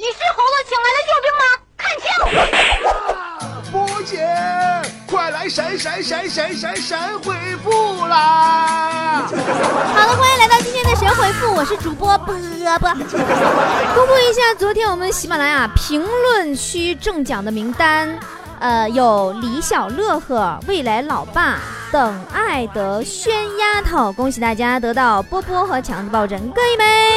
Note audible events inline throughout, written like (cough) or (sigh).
你是猴子请来的救兵吗？看清！波姐，快来闪闪闪闪闪闪回复啦！好了，欢迎来到今天的神回复，我是主播波波。公布一下昨天我们喜马拉雅评论区中奖的名单，呃，有李小乐呵、未来老爸等爱的轩丫头，恭喜大家得到波波和强子抱枕各一枚。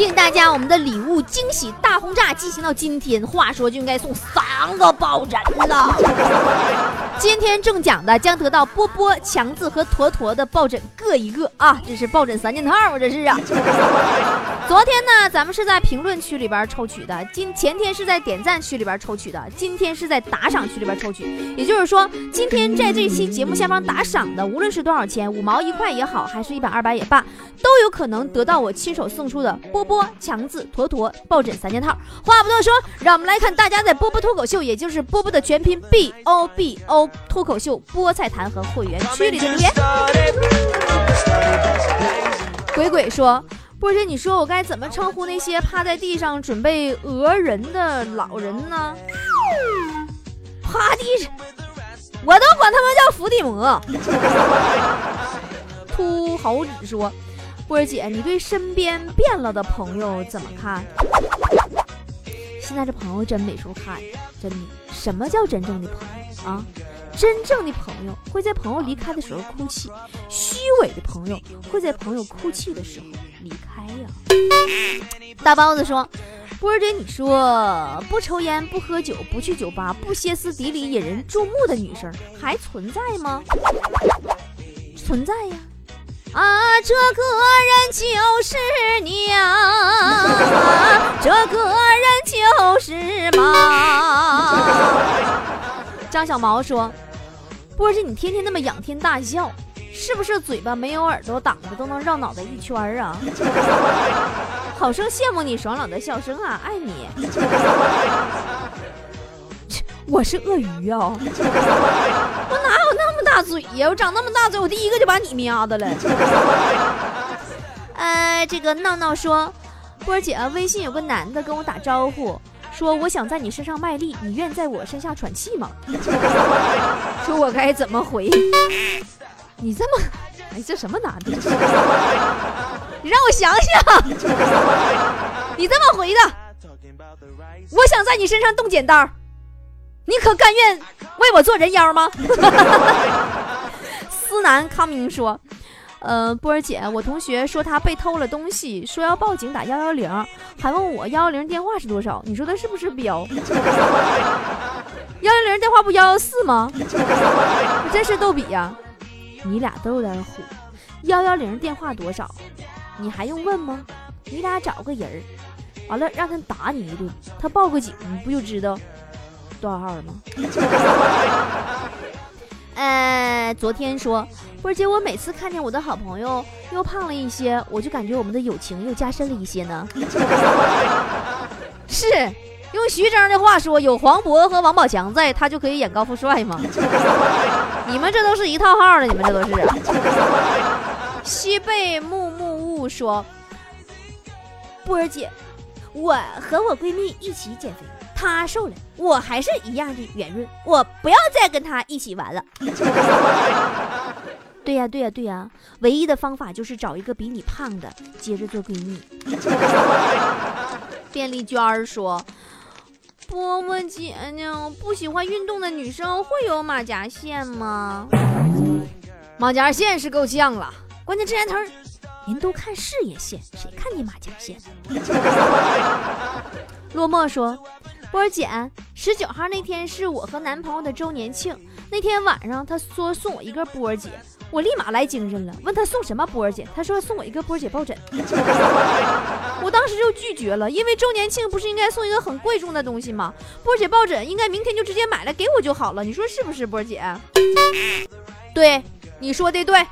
敬大家，我们的礼物惊喜大轰炸进行到今天，话说就应该送三个抱枕了。今天中奖的将得到波波、强子和坨坨的抱枕各一个啊！这是抱枕三件套啊，这是啊。昨天呢，咱们是在评论区里边抽取的，今前天是在点赞区里边抽取的，今天是在打赏区里边抽取。也就是说，今天在这期节目下方打赏的，无论是多少钱，五毛一块也好，还是一百二百也罢，都有可能得到我亲手送出的波波、强子、坨坨抱枕三件套。话不多说，让我们来看大家在波波脱口秀，也就是波波的全拼 B O B O 脱口秀菠菜坛和会员区里的留言。鬼鬼说。波姐，你说我该怎么称呼那些趴在地上准备讹人的老人呢？趴地上，我都管他们叫伏地魔。(laughs) 秃猴子说：“波儿姐，你对身边变了的朋友怎么看？现在这朋友真没处看，真的。什么叫真正的朋友啊？真正的朋友会在朋友离开的时候哭泣，虚伪的朋友会在朋友哭泣的时候。”离开呀！大包子说：“波儿姐，你说不抽烟、不喝酒、不去酒吧、不歇斯底里引人注目的女生还存在吗？存在呀！啊，这个人就是你呀，(laughs) 这个人就是妈。”张小毛说：“波姐，你天天那么仰天大笑。”是不是嘴巴没有耳朵挡着都能绕脑袋一圈啊？(laughs) 好生羡慕你爽朗的笑声啊，爱你。(laughs) 我是鳄鱼啊，(laughs) 我哪有那么大嘴呀？我长那么大嘴，我第一个就把你喵的了。呃，这个闹闹说，波儿姐，微信有个男的跟我打招呼，说我想在你身上卖力，你愿在我身下喘气吗？(laughs) 说我该怎么回？你这么，哎，这什么男的？(laughs) 你让我想想。你这么回的，我想在你身上动剪刀，你可甘愿为我做人妖吗？(laughs) 思南康明说：“呃，波儿姐，我同学说他被偷了东西，说要报警打幺幺零，还问我幺幺零电话是多少？你说他是不是彪？(laughs) 幺幺零电话不幺幺四吗？真是逗比呀！”你俩都有点虎，幺幺零电话多少？你还用问吗？你俩找个人儿，完了让他打你一顿，他报个警，你不就知道多少号了吗？呃，昨天说，波姐，我每次看见我的好朋友又胖了一些，我就感觉我们的友情又加深了一些呢。(laughs) 是。用徐峥的话说，有黄渤和王宝强在，他就可以演高富帅吗？你们这都是一套号的，你们这都是。西贝木木雾说：“波儿姐，我和我闺蜜一起减肥，她瘦了，我还是一样的圆润，我不要再跟他一起玩了。(laughs) ”对呀，对呀，对呀，唯一的方法就是找一个比你胖的，接着做闺蜜。(laughs) 便利娟儿说。波波姐呢？不喜欢运动的女生会有马甲线吗？马甲线是够呛了，关键这年头人都看事业线，谁看你马甲线？(laughs) 落寞说：“波儿姐，十九号那天是我和男朋友的周年庆，那天晚上他说送我一个波儿姐。”我立马来精神了，问他送什么波儿姐，他说送我一个波儿姐抱枕，(laughs) 我当时就拒绝了，因为周年庆不是应该送一个很贵重的东西吗？波儿姐抱枕应该明天就直接买来给我就好了，你说是不是，波儿姐？对，你说的对，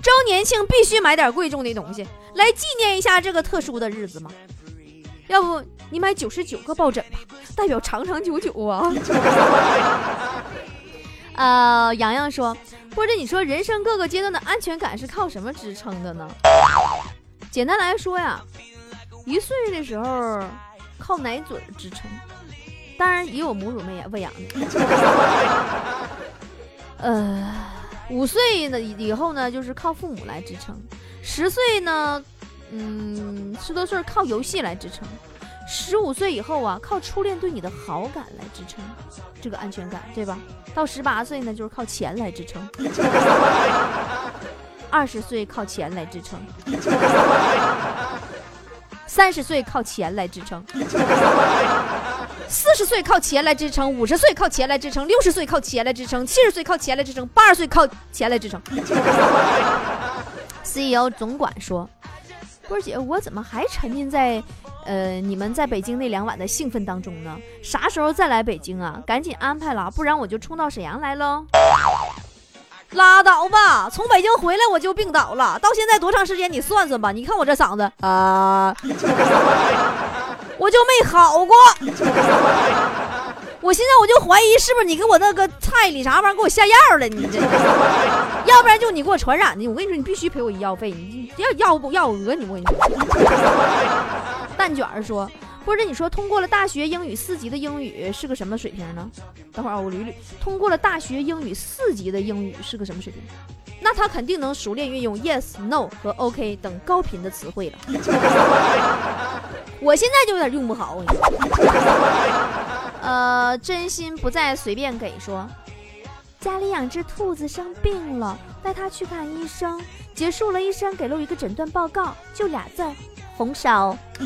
周年庆必须买点贵重的东西来纪念一下这个特殊的日子嘛。要不你买九十九个抱枕吧，代表长长久久啊。(laughs) 呃，洋洋说。或者你说人生各个阶段的安全感是靠什么支撑的呢？简单来说呀，一岁的时候靠奶嘴支撑，当然也有母乳喂养喂养的。呃，五岁呢以后呢，就是靠父母来支撑；十岁呢，嗯，十多岁靠游戏来支撑；十五岁以后啊，靠初恋对你的好感来支撑这个安全感，对吧？到十八岁呢，就是靠钱来支撑；二十岁靠钱来支撑；三十岁靠钱来支撑。四十岁靠钱来支撑，五十岁靠钱来支撑，六十岁靠钱来支撑，七十岁靠钱来支撑，八十岁靠钱来支撑。CEO 总管说：“波姐，我怎么还沉浸在呃你们在北京那两晚的兴奋当中呢？啥时候再来北京啊？赶紧安排了，不然我就冲到沈阳来喽。”拉倒吧，从北京回来我就病倒了，到现在多长时间？你算算吧。你看我这嗓子啊。(laughs) 我就没好过，我现在我就怀疑是不是你给我那个菜里啥玩意儿给我下药了？你这，(laughs) 要不然就你给我传染的。我跟你说，你必须赔我医药费，你要要不要我讹你？我跟你说。(laughs) 蛋卷儿说，或者你说通过了大学英语四级的英语是个什么水平呢？等会儿啊，我捋捋，通过了大学英语四级的英语是个什么水平？那他肯定能熟练运用 yes、no 和 OK 等高频的词汇了。(laughs) 我现在就有点用不好。我跟你说呃，真心不再随便给说，家里养只兔子生病了，带它去看医生。结束了，医生给了我一个诊断报告，就俩字儿：红烧。(laughs)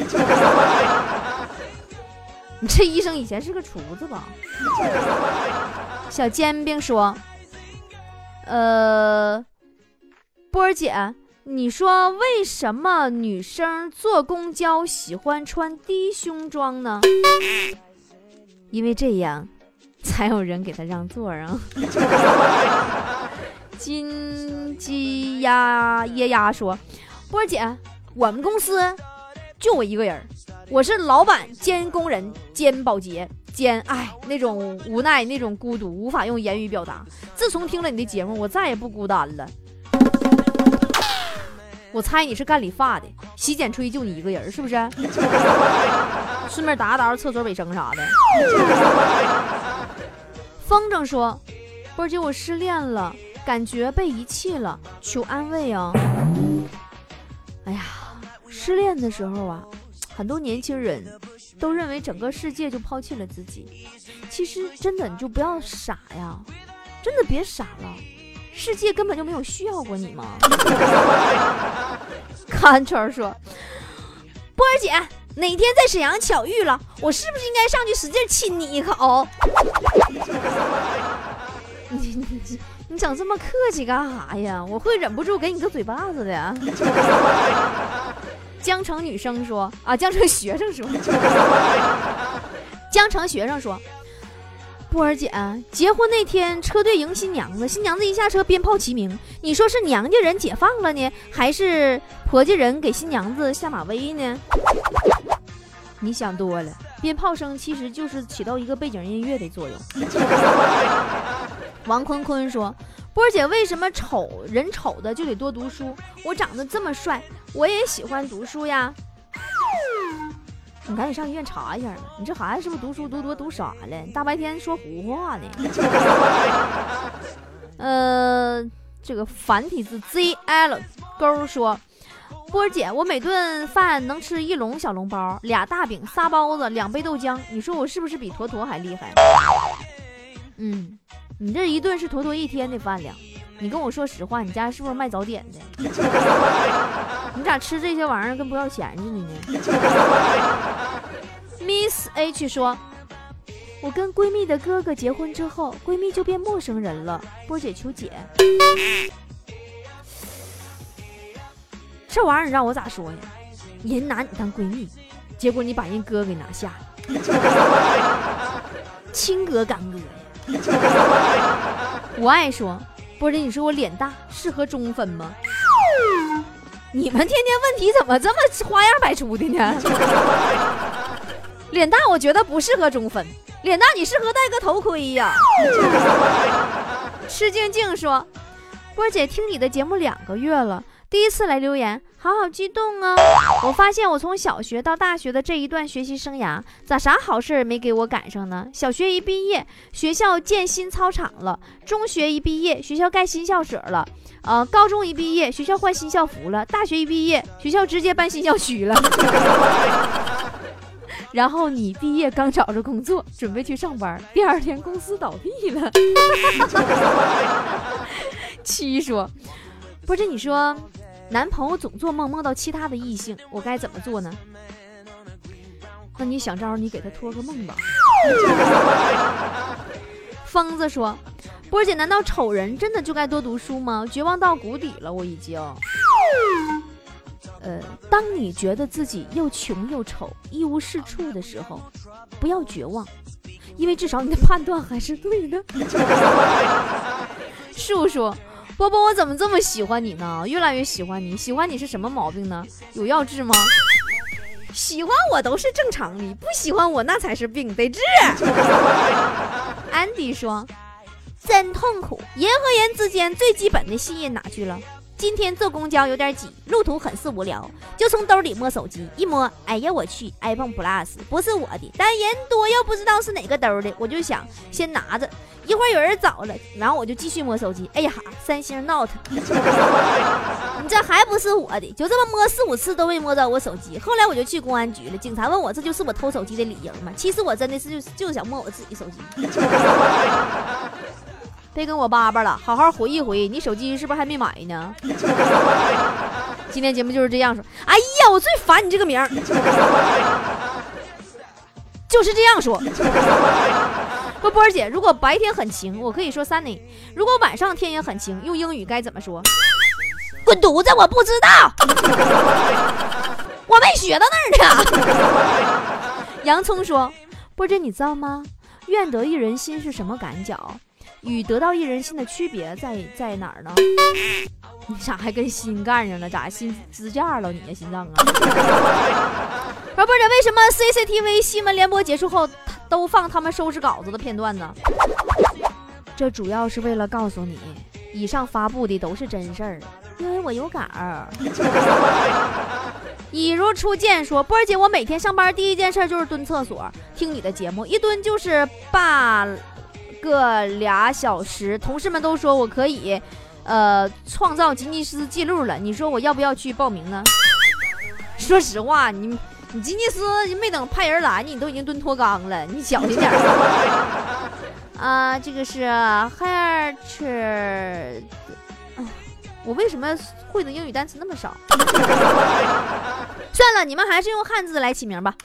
你这医生以前是个厨子吧？小煎饼说。呃，波儿姐，你说为什么女生坐公交喜欢穿低胸装呢？因为这样才有人给他让座啊！(laughs) 金鸡鸭耶鸭说，波姐，我们公司就我一个人，我是老板兼工人兼保洁。兼，哎，那种无奈，那种孤独，无法用言语表达。自从听了你的节目，我再也不孤单了。(sighs) 我猜你是干理发的，洗剪吹就你一个人，是不是？顺便打打厕所卫生啥的。风筝说：“波姐，我失恋了，感觉被遗弃了，求安慰啊！”哎呀，失恋的时候啊，很多年轻人。都认为整个世界就抛弃了自己，其实真的你就不要傻呀，真的别傻了，世界根本就没有需要过你吗？(laughs) 看圈说，波儿姐哪天在沈阳巧遇了，我是不是应该上去使劲亲你一口？(laughs) 你你你整这么客气干啥呀？我会忍不住给你个嘴巴子的。(laughs) 江城女生说：“啊，江城学生说，(laughs) 江城学生说，波儿姐，结婚那天车队迎新娘子，新娘子一下车，鞭炮齐鸣。你说是娘家人解放了呢，还是婆家人给新娘子下马威呢？你想多了，鞭炮声其实就是起到一个背景音乐的作用。”王坤坤说。波姐，为什么丑人丑的就得多读书？我长得这么帅，我也喜欢读书呀。你赶紧上医院查一下吧，你这孩子是不是读书读多读傻了？大白天说胡话呢？(laughs) 呃，这个繁体字 ZL 勾说，波姐，我每顿饭能吃一笼小笼包，俩大饼，仨包子，两杯豆浆，你说我是不是比坨坨还厉害？嗯。你这一顿是坨坨一天的饭量，你跟我说实话，你家是不是卖早点的？(laughs) 你咋吃这些玩意儿跟不要钱似的呢？Miss H 说，我跟闺蜜的哥哥结婚之后，闺蜜就变陌生人了。波姐求解，这玩意儿你让我咋说呀？人拿你当闺蜜，结果你把人哥给拿下了，亲哥干哥呀！我爱说，波姐，你说我脸大适合中分吗？你们天天问题怎么这么花样百出的呢？(laughs) 脸大我觉得不适合中分，脸大你适合戴个头盔呀。(laughs) 吃静静说，波姐听你的节目两个月了，第一次来留言，好好激动啊！我发现我从小学到大学的这一段学习生涯，咋啥好事没给我赶上呢？小学一毕业，学校建新操场了；中学一毕业，学校盖新校舍了；呃，高中一毕业，学校换新校服了；大学一毕业，学校直接搬新校区了。(laughs) 然后你毕业刚找着工作，准备去上班，第二天公司倒闭了。(laughs) 七说，不是你说。男朋友总做梦梦到其他的异性，我该怎么做呢？那你想招，你给他托个梦吧。(laughs) 疯子说：“波姐，难道丑人真的就该多读书吗？绝望到谷底了，我已经。”呃，当你觉得自己又穷又丑、一无是处的时候，不要绝望，因为至少你的判断还是对的。(laughs) 树树。波波，我怎么这么喜欢你呢？越来越喜欢你。喜欢你是什么毛病呢？有药治吗？喜欢我都是正常的，不喜欢我那才是病，得治。安迪说：“真痛苦，人和人之间最基本的信任哪去了？”今天坐公交有点挤，路途很是无聊，就从兜里摸手机，一摸，哎呀我去，iPhone Plus 不是我的，但人多又不知道是哪个兜的，我就想先拿着，一会儿有人找了，然后我就继续摸手机，哎呀，三星 Note，(laughs) 你这还不是我的，就这么摸四五次都没摸着我手机，后来我就去公安局了，警察问我这就是我偷手机的理由吗？其实我真的是就就想摸我自己手机。别跟我叭叭了，好好回一回忆，你手机是不是还没买呢？(laughs) 今天节目就是这样说。哎呀，我最烦你这个名儿，就是这样说。说波儿姐，如果白天很晴，我可以说 sunny；如果晚上天也很晴，用英语该怎么说？滚犊子！我不知道，我没学到那儿呢。(laughs) 洋葱说，波姐，你知道吗？愿得一人心是什么感觉？与得到一人心的区别在在哪儿呢？你咋还跟心干上了？咋心支架了？你的心脏啊？说波姐，为什么 CCTV 新闻联播结束后都放他们收拾稿子的片段呢？这主要是为了告诉你，以上发布的都是真事儿，因为我有稿。(laughs) 一如初见说，波儿姐，我每天上班第一件事就是蹲厕所听你的节目，一蹲就是八。个俩小时，同事们都说我可以，呃，创造吉尼斯记录了。你说我要不要去报名呢？(laughs) 说实话，你你吉尼斯没等派人来呢，你都已经蹲脱肛了，你小心点。啊，这个是 hair，我为什么会的英语单词那么少？算了，你们还是用汉字来起名吧。(laughs)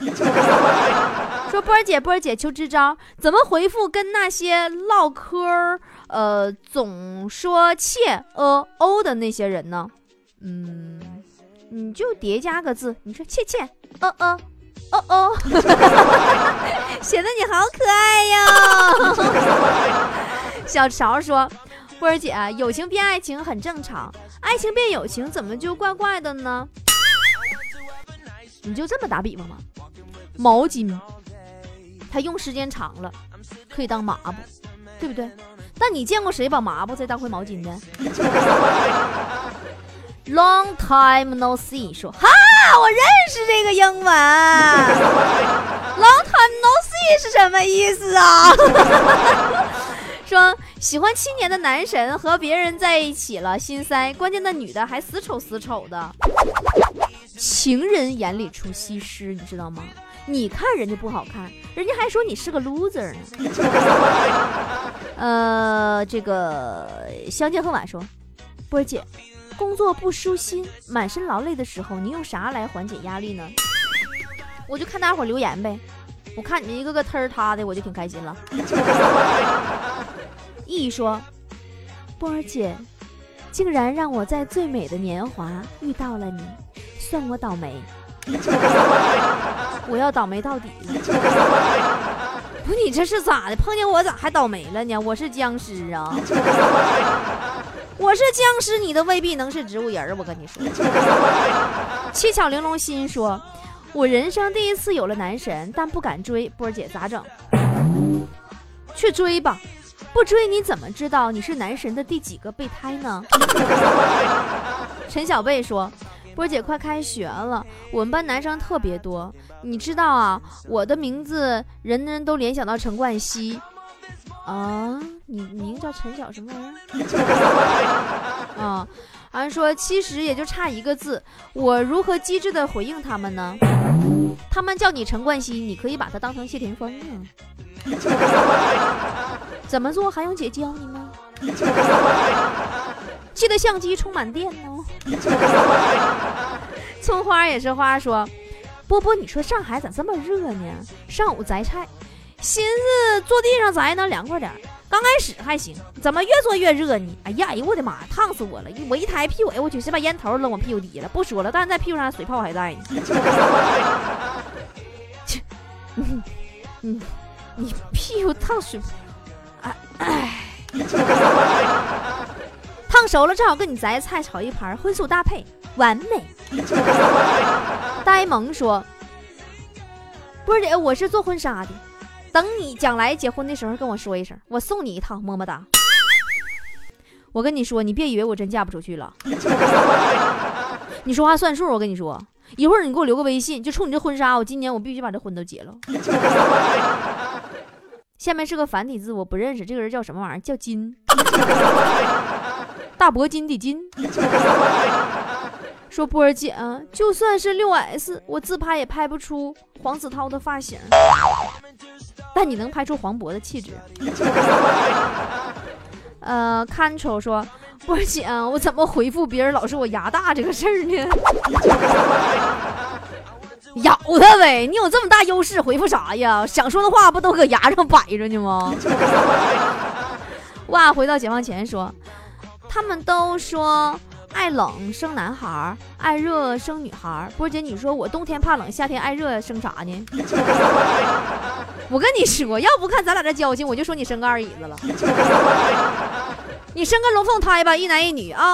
说波儿姐，波儿姐求支招，怎么回复跟那些唠嗑儿，呃，总说切呃哦的那些人呢？嗯，你就叠加个字，你说切切呃呃哦哦，(laughs) 显得你好可爱哟。(laughs) 小勺说，波儿姐，友情变爱情很正常，爱情变友情怎么就怪怪的呢？你就这么打比方吗？毛巾，它用时间长了可以当抹布，对不对？但你见过谁把抹布再当回毛巾的？Long time no see，说哈，我认识这个英文。Long time no see 是什么意思啊？(laughs) 说喜欢七年的男神和别人在一起了，心塞。关键那女的还死丑死丑的。情人眼里出西施，你知道吗？你看人家不好看，人家还说你是个 loser 呢。(laughs) 呃，这个相见恨晚说，波儿姐，工作不舒心、满身劳累的时候，你用啥来缓解压力呢？我就看大伙留言呗，我看你们一个个忒儿塌的，我就挺开心了。意说，波儿姐，竟然让我在最美的年华遇到了你。算我倒霉，(laughs) 我要倒霉到底了。不，你这是咋的？碰见我咋还倒霉了呢？我是僵尸啊！(laughs) 我是僵尸，你都未必能是植物人我跟你说。七巧玲珑心说，我人生第一次有了男神，但不敢追。波儿姐咋整？去追吧，不追你怎么知道你是男神的第几个备胎呢？(laughs) 陈小贝说：“波姐，快开学了，我们班男生特别多，你知道啊？我的名字人人都联想到陈冠希。啊，你名叫陈小什么玩意儿？(laughs) 啊，俺说其实也就差一个字，我如何机智的回应他们呢？他们叫你陈冠希，你可以把他当成谢霆锋啊。(laughs) 怎么做还用姐教你吗？记得相机充满电哦。葱花也是花说，波波，你说上海咋这么热呢？上午摘菜，寻思坐地上摘能凉快点。刚开始还行，怎么越坐越热呢？哎呀，哎呦我的妈，烫死我了！我一抬屁股，哎我去，先把烟头扔我屁股底下了。不说了，但是在屁股上水泡还在呢。(laughs) 切，你你屁股烫水，哎哎。烫熟了，正好跟你摘菜炒一盘，荤素搭配，完美。(laughs) 呆萌说：“波姐，我是做婚纱的，等你将来结婚的时候跟我说一声，我送你一套，么么哒。(laughs) ”我跟你说，你别以为我真嫁不出去了。(laughs) 你说话算数，我跟你说，一会儿你给我留个微信，就冲你这婚纱，我今年我必须把这婚都结了。下面是个繁体字，我不认识这个人叫什么玩意儿？叫金，大铂金的金。(laughs) 说波儿姐啊，就算是六 S，我自拍也拍不出黄子韬的发型，但你能拍出黄渤的气质。(laughs) 呃，看丑说波儿姐啊，我怎么回复别人老是我牙大这个事儿呢？(laughs) 咬他呗！你有这么大优势，回复啥呀？想说的话不都搁牙上摆着呢吗？哇！回到解放前说，他们都说爱冷生男孩，爱热生女孩。波姐，你说我冬天怕冷，夏天爱热，生啥呢？(laughs) 我跟你说，要不看咱俩这交情，我就说你生个二椅子了。(laughs) 你生个龙凤胎吧，一男一女啊。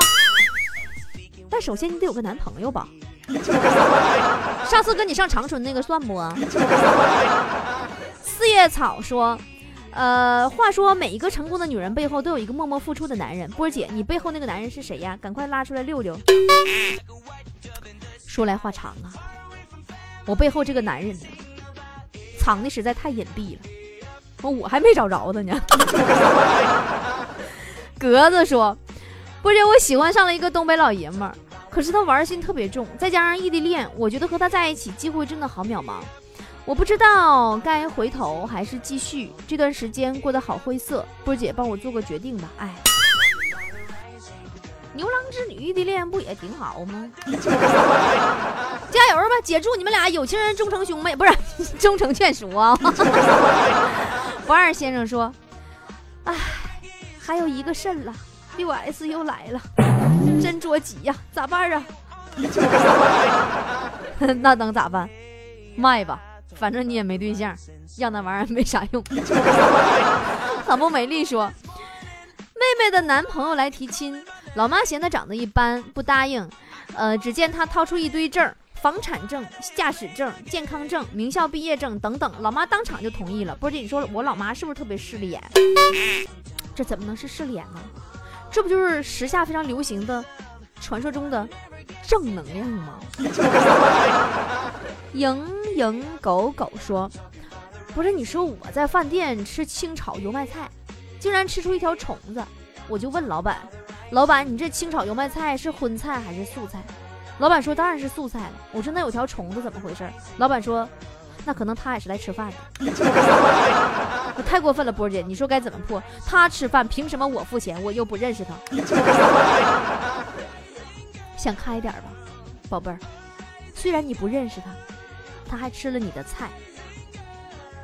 但首先你得有个男朋友吧。(laughs) 上次跟你上长春那个算不？四叶草说，呃，话说每一个成功的女人背后都有一个默默付出的男人。波姐，你背后那个男人是谁呀？赶快拉出来溜溜。说来话长啊，我背后这个男人呢，藏的实在太隐蔽了，我还没找着他呢。(laughs) 格子说，波姐，我喜欢上了一个东北老爷们儿。可是他玩心特别重，再加上异地恋，我觉得和他在一起机会真的好渺茫。我不知道该回头还是继续，这段时间过得好灰色。波姐，帮我做个决定吧。哎，牛郎织女异地恋不也挺好吗？(laughs) 加油吧，姐！祝你们俩有情人终成兄妹，不是 (laughs) 终成眷属啊！(laughs) 不二先生说：“哎，还有一个肾了，六 S 又来了。”真着急呀，咋办啊？那能咋办？卖吧，反正你也没对象，要那玩意儿没啥用。很不美丽说，妹妹的男朋友来提亲，老妈嫌他长得一般，不答应。呃，只见他掏出一堆证，房产证、驾驶证、健康证、名校毕业证等等，老妈当场就同意了。波姐，你说我老妈是不是特别势利眼？这怎么能是势利眼呢？这不就是时下非常流行的传说中的正能量吗？蝇营狗狗说：“不是，你说我在饭店吃清炒油麦菜，竟然吃出一条虫子，我就问老板：老板，你这清炒油麦菜是荤菜还是素菜？老板说当然是素菜了。我说那有条虫子怎么回事？老板说。”那可能他也是来吃饭的，太过分了，波姐，你说该怎么破？他吃饭凭什么我付钱？我又不认识他。想开点吧，宝贝儿。虽然你不认识他，他还吃了你的菜，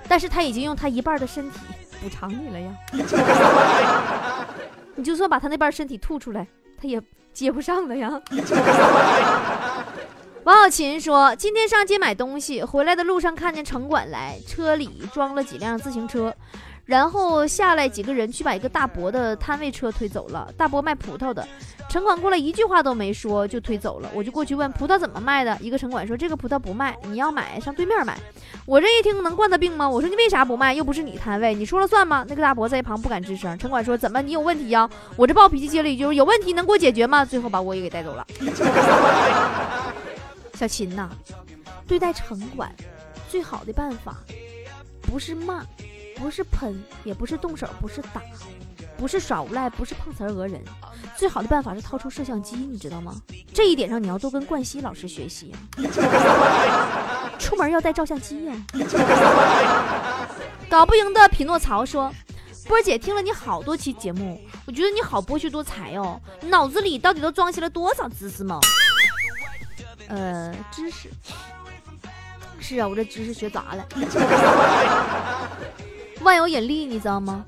但是他已经用他一半的身体补偿你了呀。(laughs) 你就算把他那半身体吐出来，他也接不上了呀。(laughs) 王小琴说：“今天上街买东西，回来的路上看见城管来，车里装了几辆自行车，然后下来几个人去把一个大伯的摊位车推走了。大伯卖葡萄的，城管过来一句话都没说就推走了。我就过去问葡萄怎么卖的，一个城管说这个葡萄不卖，你要买上对面买。我这一听能惯他病吗？我说你为啥不卖？又不是你摊位，你说了算吗？那个大伯在一旁不敢吱声。城管说怎么你有问题呀？我这暴脾气接了一句有问题能给我解决吗？最后把我也给带走了。小秦呐，对待城管最好的办法不是骂。不是喷，也不是动手，不是打，不是耍无赖，不是碰瓷儿讹人。最好的办法是掏出摄像机，你知道吗？这一点上你要多跟冠希老师学习！(laughs) 出门要带照相机呀！搞不赢的匹诺曹说：“波儿姐听了你好多期节目，我觉得你好博学多才哦，脑子里到底都装下了多少知识吗？”呃，知识。是啊，我这知识学杂了。万有引力，你知道吗？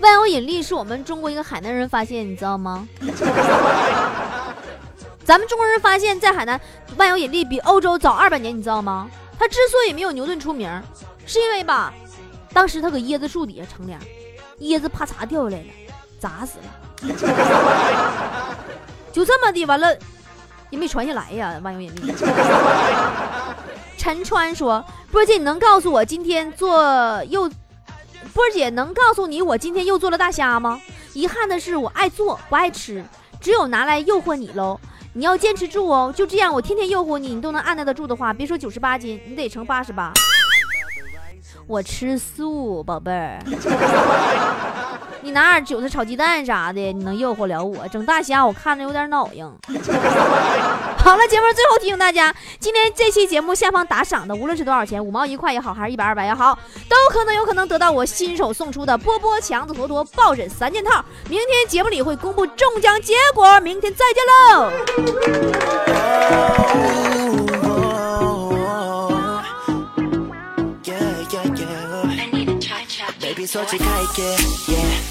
万有引力是我们中国一个海南人发现，你知道吗？(laughs) 咱们中国人发现，在海南，万有引力比欧洲早二百年，你知道吗？他之所以没有牛顿出名，是因为吧，当时他搁椰子树底下乘凉，椰子啪嚓掉下来了，砸死了，(laughs) 就这么的，完了也没传下来呀。万有引力。(laughs) 陈川说：“波姐，你能告诉我今天做又？”波姐能告诉你我今天又做了大虾吗？遗憾的是我爱做不爱吃，只有拿来诱惑你喽。你要坚持住哦，就这样我天天诱惑你，你都能按耐得住的话，别说九十八斤，你得成八十八。我吃素，宝贝儿。你拿点韭菜炒鸡蛋啥的，你能诱惑了我？整大虾我看着有点脑硬。(laughs) 好了，节目最后提醒大家，今天这期节目下方打赏的，无论是多少钱，五毛一块也好，还是一百二百也好，都可能有可能得到我新手送出的波波强子坨坨抱枕三件套。明天节目里会公布中奖结果，明天再见喽。나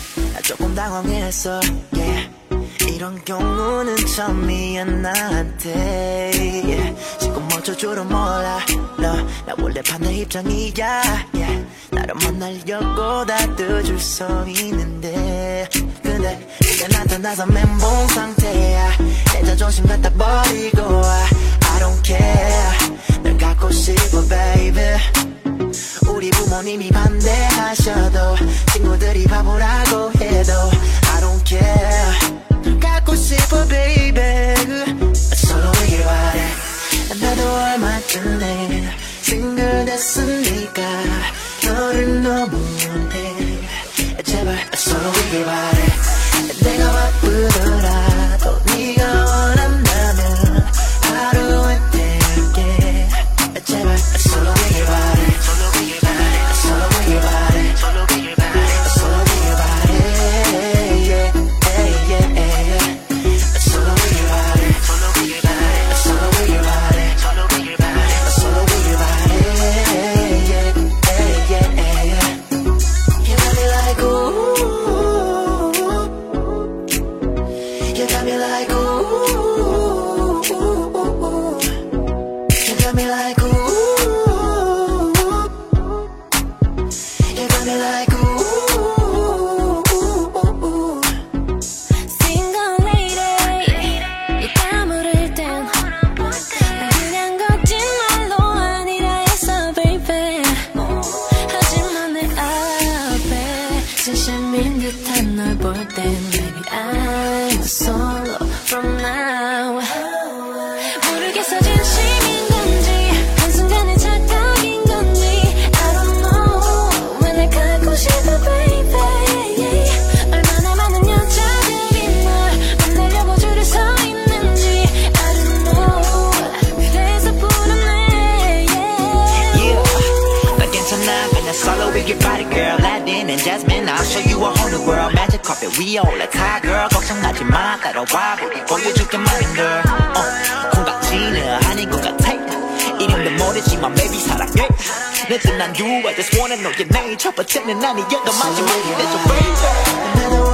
조금 당황했어 yeah. 이런 경우는 처음이야 나한테 yeah. 지금 어쩔 줄은 몰라 너나 원래 반대 입장이야 yeah. 나를 만나려고 다뜯줄 서 있는데 근데 이제 나타나서 멘붕 상태야 내 자존심 갖다 버리고 I don't care 널 갖고 싶어 baby 우리 부모님이 반대하셔도 친구들이 바보라고 해도 I don't care. 갖고 싶어 baby. 서로에게 바래 나도 얼마 전에 싱글 됐으니까 너를 너무 원해. 제발 서로에게 바래 Let 다 girl 걱정하지 마. 따라와 보기 보여줄게 많은 girl. 어, 콩깍지는 아닌 것 같아. 이름도 모르지만 maybe 사랑해. 늦은 난 you I just wanna know your name. 첫 번째는 아니어도 마지막이 되죠 baby